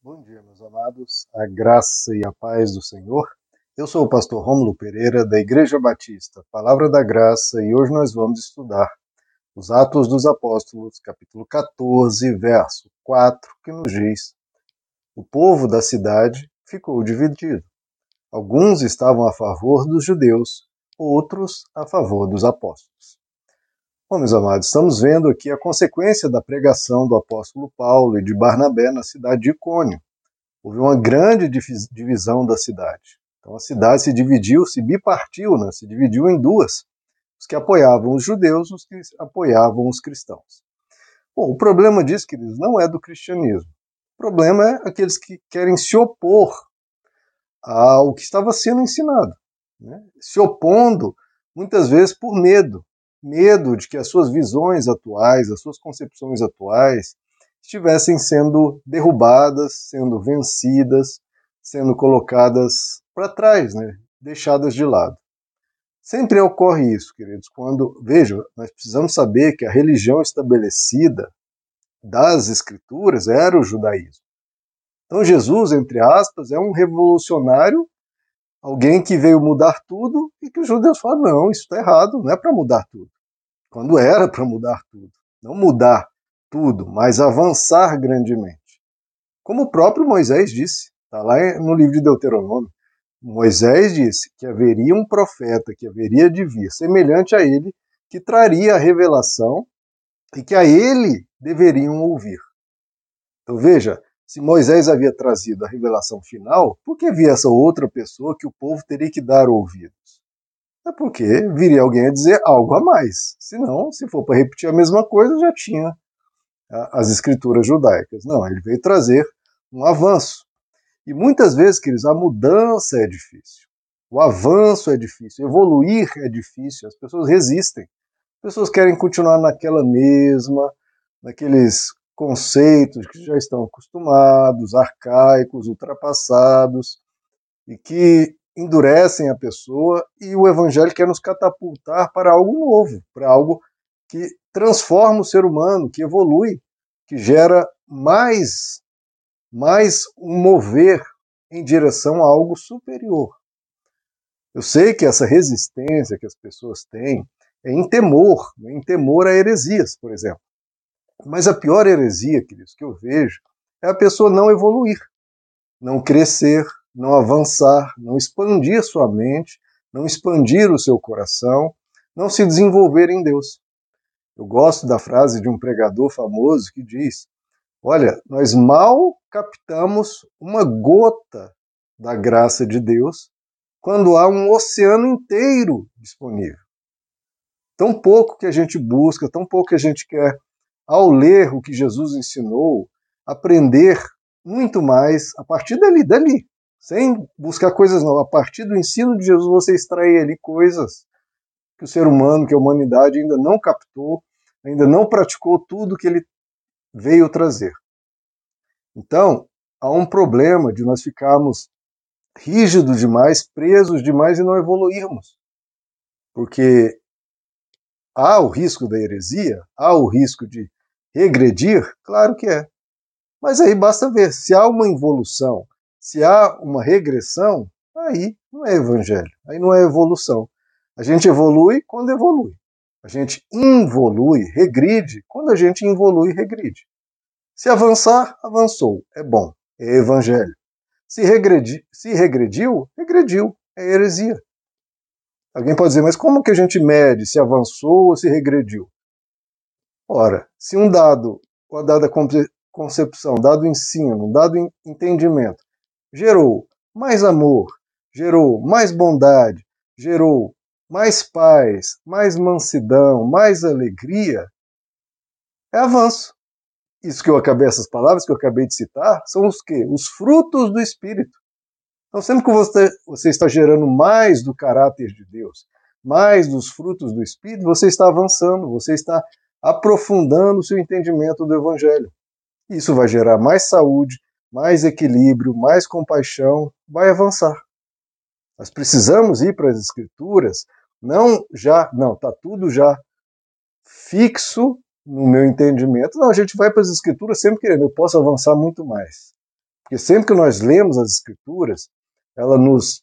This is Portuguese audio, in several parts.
Bom dia, meus amados, a graça e a paz do Senhor. Eu sou o pastor Rômulo Pereira, da Igreja Batista, Palavra da Graça, e hoje nós vamos estudar os Atos dos Apóstolos, capítulo 14, verso 4, que nos diz: O povo da cidade ficou dividido. Alguns estavam a favor dos judeus, outros a favor dos apóstolos. Bom, meus amados, estamos vendo aqui a consequência da pregação do apóstolo Paulo e de Barnabé na cidade de Icônio. Houve uma grande divisão da cidade. Então a cidade se dividiu, se bipartiu, né? se dividiu em duas. Os que apoiavam os judeus, os que apoiavam os cristãos. Bom, o problema disso, queridos, não é do cristianismo. O problema é aqueles que querem se opor ao que estava sendo ensinado. Né? Se opondo, muitas vezes por medo, medo de que as suas visões atuais, as suas concepções atuais, estivessem sendo derrubadas, sendo vencidas, sendo colocadas para trás, né? deixadas de lado. Sempre ocorre isso, queridos, quando, veja, nós precisamos saber que a religião estabelecida das Escrituras era o judaísmo. Então, Jesus, entre aspas, é um revolucionário, alguém que veio mudar tudo e que os judeus falam: não, isso está errado, não é para mudar tudo quando era para mudar tudo. Não mudar tudo, mas avançar grandemente. Como o próprio Moisés disse, está lá no livro de Deuteronômio. Moisés disse que haveria um profeta que haveria de vir, semelhante a ele, que traria a revelação e que a ele deveriam ouvir. Então veja, se Moisés havia trazido a revelação final, por que havia essa outra pessoa que o povo teria que dar ouvidos? é porque viria alguém a dizer algo a mais. Senão, se for para repetir a mesma coisa, já tinha as escrituras judaicas. Não, ele veio trazer um avanço. E muitas vezes, queridos, a mudança é difícil. O avanço é difícil, evoluir é difícil, as pessoas resistem. As pessoas querem continuar naquela mesma, naqueles conceitos que já estão acostumados, arcaicos, ultrapassados, e que endurecem a pessoa e o evangelho quer nos catapultar para algo novo, para algo que transforma o ser humano, que evolui, que gera mais mais um mover em direção a algo superior. Eu sei que essa resistência que as pessoas têm é em temor, né, em temor a heresias, por exemplo. Mas a pior heresia, queridos, que eu vejo é a pessoa não evoluir, não crescer, não avançar, não expandir sua mente, não expandir o seu coração, não se desenvolver em Deus. Eu gosto da frase de um pregador famoso que diz: Olha, nós mal captamos uma gota da graça de Deus quando há um oceano inteiro disponível. Tão pouco que a gente busca, tão pouco que a gente quer, ao ler o que Jesus ensinou, aprender muito mais a partir dali, dali, sem buscar coisas novas. A partir do ensino de Jesus, você extrai ali coisas que o ser humano, que a humanidade ainda não captou, ainda não praticou tudo que ele veio trazer. Então, há um problema de nós ficarmos rígidos demais, presos demais e não evoluirmos. Porque há o risco da heresia, há o risco de regredir, claro que é. Mas aí basta ver, se há uma evolução, se há uma regressão, aí não é evangelho, aí não é evolução. A gente evolui quando evolui. A gente involui, regride, quando a gente involui, regride. Se avançar, avançou, é bom, é evangelho. Se, regredi, se regrediu, regrediu, é heresia. Alguém pode dizer, mas como que a gente mede se avançou ou se regrediu? Ora, se um dado, uma dada concepção, dado ensino, dado entendimento gerou mais amor, gerou mais bondade, gerou mais paz, mais mansidão, mais alegria, é avanço. Isso que eu acabei, essas palavras que eu acabei de citar, são os que? Os frutos do Espírito. Então, sempre que você, você está gerando mais do caráter de Deus, mais dos frutos do Espírito, você está avançando, você está aprofundando o seu entendimento do Evangelho. Isso vai gerar mais saúde, mais equilíbrio, mais compaixão, vai avançar. Nós precisamos ir para as escrituras, não já, não, está tudo já fixo no meu entendimento. Não, a gente vai para as escrituras sempre querendo, eu posso avançar muito mais. Porque sempre que nós lemos as Escrituras, ela nos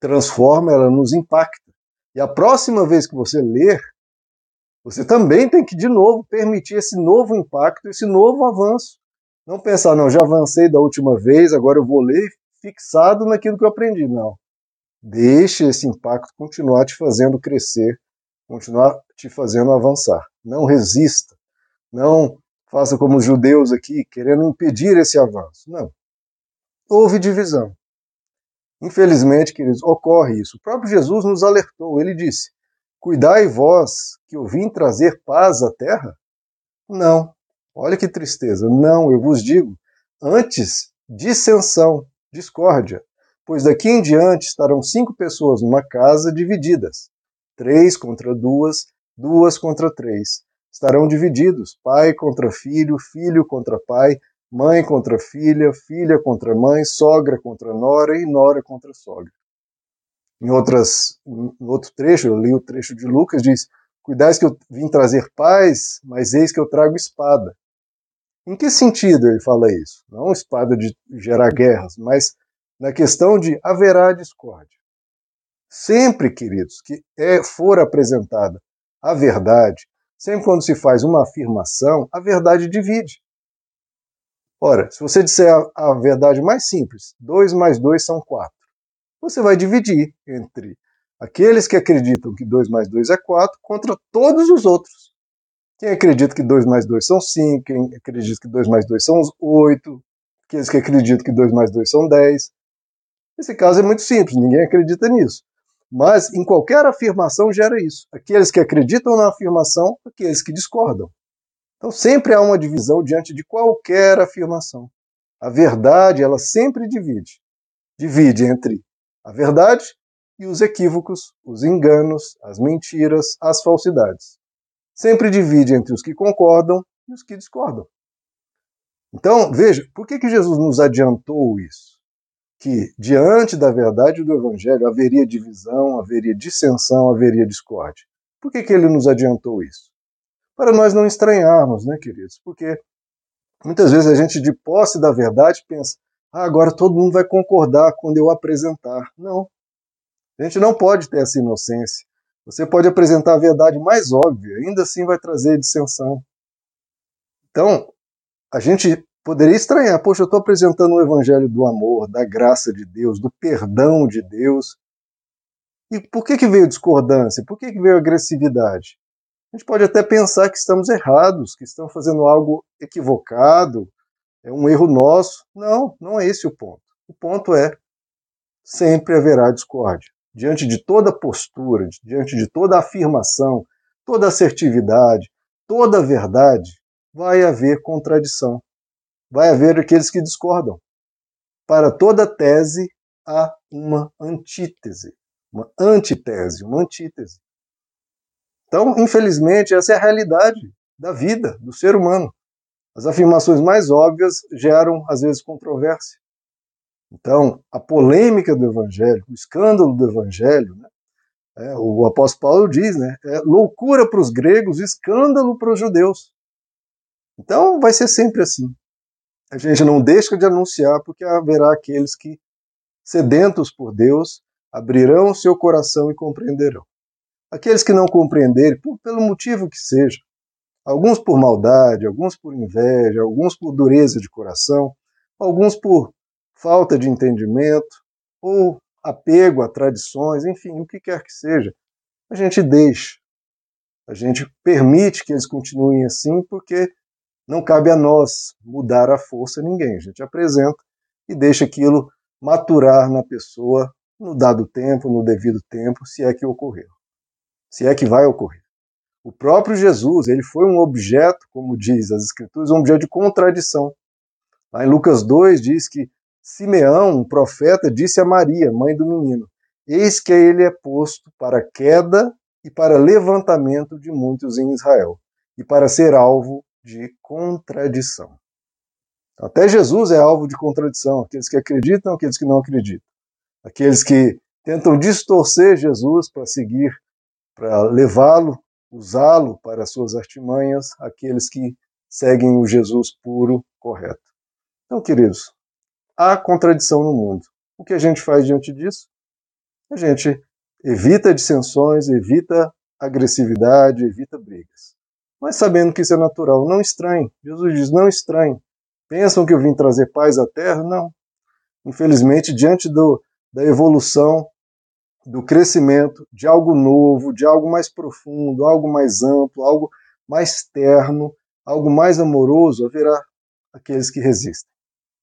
transforma, ela nos impacta. E a próxima vez que você ler, você também tem que, de novo, permitir esse novo impacto, esse novo avanço. Não pensar, não, já avancei da última vez, agora eu vou ler fixado naquilo que eu aprendi. Não. Deixe esse impacto continuar te fazendo crescer, continuar te fazendo avançar. Não resista. Não faça como os judeus aqui, querendo impedir esse avanço. Não. Houve divisão. Infelizmente, queridos, ocorre isso. O próprio Jesus nos alertou. Ele disse: Cuidai vós, que eu vim trazer paz à terra? Não. Olha que tristeza. Não, eu vos digo. Antes, dissensão, discórdia. Pois daqui em diante estarão cinco pessoas numa casa divididas: três contra duas, duas contra três. Estarão divididos: pai contra filho, filho contra pai, mãe contra filha, filha contra mãe, sogra contra nora e nora contra sogra. Em, outras, em outro trecho, eu li o trecho de Lucas, diz: Cuidais que eu vim trazer paz, mas eis que eu trago espada. Em que sentido ele fala isso? Não espada de gerar guerras, mas na questão de haverá discórdia. Sempre, queridos, que é, for apresentada a verdade, sempre quando se faz uma afirmação, a verdade divide. Ora, se você disser a, a verdade mais simples, 2 mais 2 são 4, você vai dividir entre aqueles que acreditam que 2 mais 2 é 4 contra todos os outros. Quem acredita que 2 mais 2 são 5, quem acredita que 2 mais 2 são 8, aqueles que acreditam que 2 mais 2 são 10. Esse caso é muito simples, ninguém acredita nisso. Mas em qualquer afirmação gera isso. Aqueles que acreditam na afirmação, aqueles que discordam. Então sempre há uma divisão diante de qualquer afirmação. A verdade, ela sempre divide. Divide entre a verdade e os equívocos, os enganos, as mentiras, as falsidades. Sempre divide entre os que concordam e os que discordam. Então, veja, por que, que Jesus nos adiantou isso? Que diante da verdade do Evangelho haveria divisão, haveria dissensão, haveria discórdia. Por que, que ele nos adiantou isso? para nós não estranharmos, né, queridos? Porque muitas vezes a gente, de posse da verdade, pensa: ah, agora todo mundo vai concordar quando eu apresentar. Não. A gente não pode ter essa inocência. Você pode apresentar a verdade mais óbvia, ainda assim vai trazer dissensão. Então, a gente poderia estranhar: poxa, eu estou apresentando o evangelho do amor, da graça de Deus, do perdão de Deus. E por que, que veio discordância? Por que, que veio agressividade? A gente pode até pensar que estamos errados, que estamos fazendo algo equivocado, é um erro nosso. Não, não é esse o ponto. O ponto é sempre haverá discórdia. Diante de toda postura, diante de toda afirmação, toda assertividade, toda verdade, vai haver contradição. Vai haver aqueles que discordam. Para toda tese há uma antítese, uma antitese, uma antítese. Então, infelizmente, essa é a realidade da vida, do ser humano. As afirmações mais óbvias geram, às vezes, controvérsia. Então, a polêmica do Evangelho, o escândalo do Evangelho, né, é, o apóstolo Paulo diz, né, é loucura para os gregos, escândalo para os judeus. Então, vai ser sempre assim. A gente não deixa de anunciar, porque haverá aqueles que, sedentos por Deus, abrirão seu coração e compreenderão. Aqueles que não compreenderem, por, pelo motivo que seja, alguns por maldade, alguns por inveja, alguns por dureza de coração, alguns por falta de entendimento, ou apego a tradições, enfim, o que quer que seja, a gente deixa. A gente permite que eles continuem assim, porque não cabe a nós mudar a força ninguém. A gente apresenta e deixa aquilo maturar na pessoa no dado tempo, no devido tempo, se é que ocorreu se é que vai ocorrer. O próprio Jesus, ele foi um objeto, como diz as Escrituras, um objeto de contradição. Lá em Lucas 2 diz que Simeão, um profeta, disse a Maria, mãe do menino: Eis que ele é posto para queda e para levantamento de muitos em Israel, e para ser alvo de contradição. Até Jesus é alvo de contradição, aqueles que acreditam, aqueles que não acreditam. Aqueles que tentam distorcer Jesus para seguir para levá-lo, usá-lo para suas artimanhas, aqueles que seguem o Jesus puro, correto. Então, queridos, há contradição no mundo. O que a gente faz diante disso? A gente evita dissensões, evita agressividade, evita brigas. Mas sabendo que isso é natural, não estranhe. Jesus diz: não estranhe. Pensam que eu vim trazer paz à terra? Não. Infelizmente, diante do, da evolução, do crescimento de algo novo, de algo mais profundo, algo mais amplo, algo mais terno, algo mais amoroso, haverá aqueles que resistem.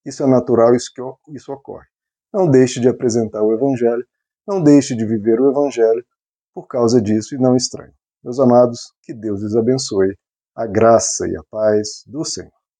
Isso é natural, isso, que, isso ocorre. Não deixe de apresentar o Evangelho, não deixe de viver o Evangelho por causa disso e não estranhe. Meus amados, que Deus lhes abençoe, a graça e a paz do Senhor.